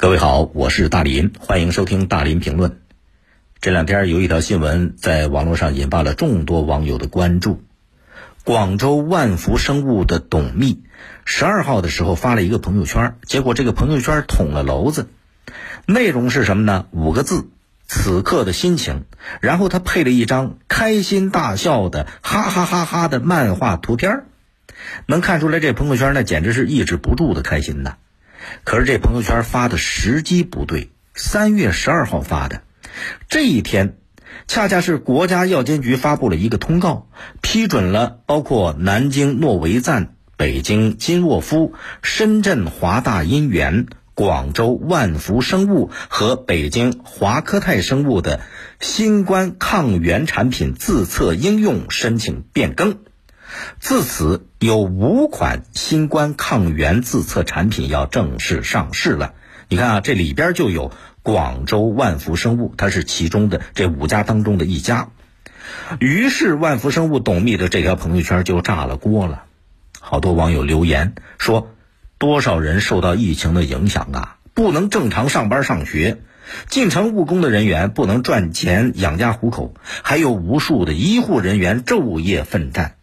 各位好，我是大林，欢迎收听大林评论。这两天有一条新闻在网络上引发了众多网友的关注。广州万福生物的董秘十二号的时候发了一个朋友圈，结果这个朋友圈捅了娄子。内容是什么呢？五个字：此刻的心情。然后他配了一张开心大笑的哈哈哈哈的漫画图片，能看出来这朋友圈呢简直是抑制不住的开心呐。可是这朋友圈发的时机不对，三月十二号发的，这一天，恰恰是国家药监局发布了一个通告，批准了包括南京诺维赞、北京金沃夫、深圳华大因缘、广州万福生物和北京华科泰生物的新冠抗原产品自测应用申请变更。自此，有五款新冠抗原自测产品要正式上市了。你看啊，这里边就有广州万福生物，它是其中的这五家当中的一家。于是，万福生物董秘的这条朋友圈就炸了锅了。好多网友留言说：“多少人受到疫情的影响啊，不能正常上班上学，进城务工的人员不能赚钱养家糊口，还有无数的医护人员昼夜奋战。”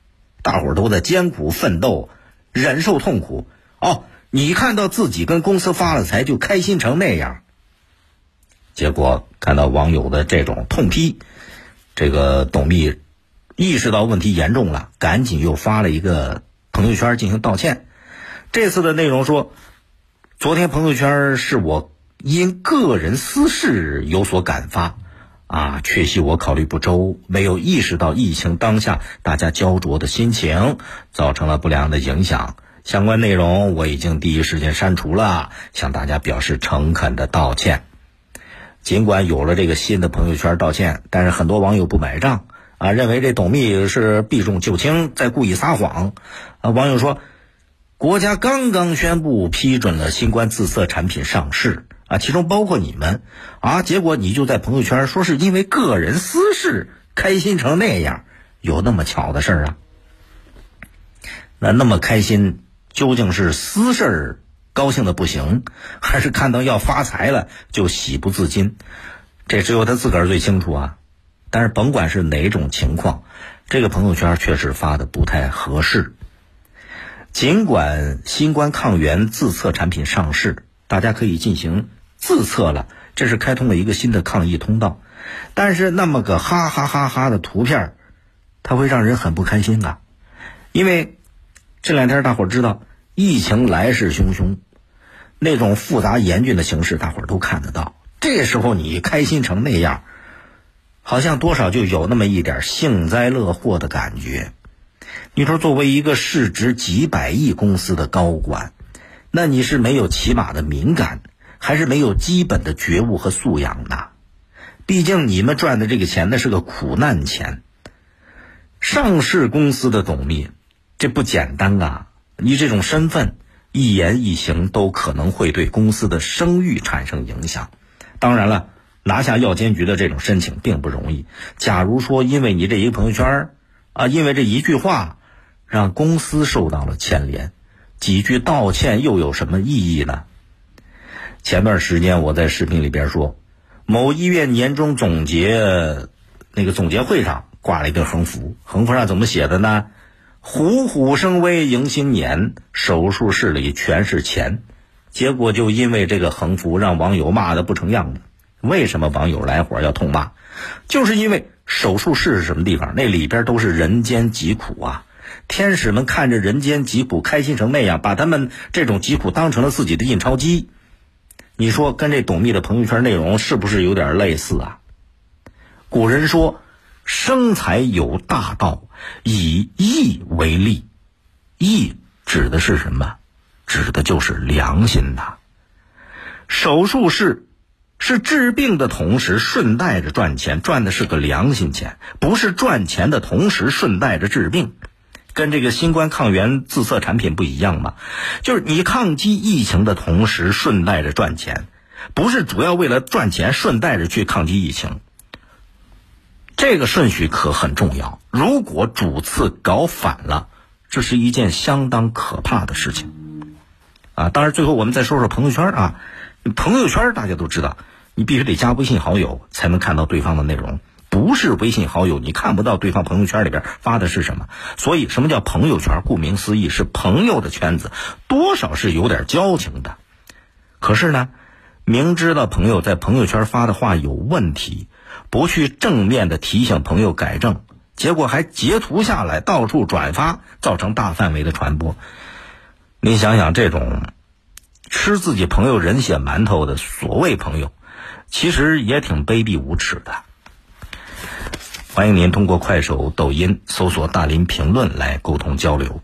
大伙儿都在艰苦奋斗，忍受痛苦。哦，你看到自己跟公司发了财就开心成那样。结果看到网友的这种痛批，这个董秘意识到问题严重了，赶紧又发了一个朋友圈进行道歉。这次的内容说，昨天朋友圈是我因个人私事有所感发。啊，确系我考虑不周，没有意识到疫情当下大家焦灼的心情，造成了不良的影响。相关内容我已经第一时间删除了，向大家表示诚恳的道歉。尽管有了这个新的朋友圈道歉，但是很多网友不买账啊，认为这董秘是避重就轻，在故意撒谎。啊，网友说，国家刚刚宣布批准了新冠自测产品上市。啊，其中包括你们，啊，结果你就在朋友圈说是因为个人私事开心成那样，有那么巧的事儿啊？那那么开心，究竟是私事儿高兴的不行，还是看到要发财了就喜不自禁？这只有他自个儿最清楚啊。但是甭管是哪种情况，这个朋友圈确实发的不太合适。尽管新冠抗原自测产品上市，大家可以进行。自测了，这是开通了一个新的抗疫通道，但是那么个哈哈哈哈的图片，它会让人很不开心啊！因为这两天大伙儿知道疫情来势汹汹，那种复杂严峻的形势，大伙儿都看得到。这时候你开心成那样，好像多少就有那么一点幸灾乐祸的感觉。你说，作为一个市值几百亿公司的高管，那你是没有起码的敏感。还是没有基本的觉悟和素养的，毕竟你们赚的这个钱那是个苦难钱。上市公司的董秘，这不简单啊！你这种身份，一言一行都可能会对公司的声誉产生影响。当然了，拿下药监局的这种申请并不容易。假如说因为你这一个朋友圈啊，因为这一句话，让公司受到了牵连，几句道歉又有什么意义呢？前段时间我在视频里边说，某医院年终总结那个总结会上挂了一个横幅，横幅上怎么写的呢？虎虎生威迎新年，手术室里全是钱。结果就因为这个横幅，让网友骂的不成样子。为什么网友来火要痛骂？就是因为手术室是什么地方？那里边都是人间疾苦啊！天使们看着人间疾苦，开心成那样，把他们这种疾苦当成了自己的印钞机。你说跟这董秘的朋友圈内容是不是有点类似啊？古人说：“生财有大道，以义为利。”义指的是什么？指的就是良心呐。手术室是治病的同时顺带着赚钱，赚的是个良心钱，不是赚钱的同时顺带着治病。跟这个新冠抗原自测产品不一样嘛，就是你抗击疫情的同时顺带着赚钱，不是主要为了赚钱顺带着去抗击疫情。这个顺序可很重要。如果主次搞反了，这是一件相当可怕的事情。啊，当然最后我们再说说朋友圈啊，朋友圈大家都知道，你必须得加微信好友才能看到对方的内容，不是微信好友你看不到对方朋友圈里边发的是什么。所以，什么叫朋友圈？顾名思义，是朋友的圈子，多少是有点交情的。可是呢，明知道朋友在朋友圈发的话有问题，不去正面的提醒朋友改正，结果还截图下来到处转发，造成大范围的传播。您想想这种。吃自己朋友人血馒头的所谓朋友，其实也挺卑鄙无耻的。欢迎您通过快手、抖音搜索“大林评论”来沟通交流。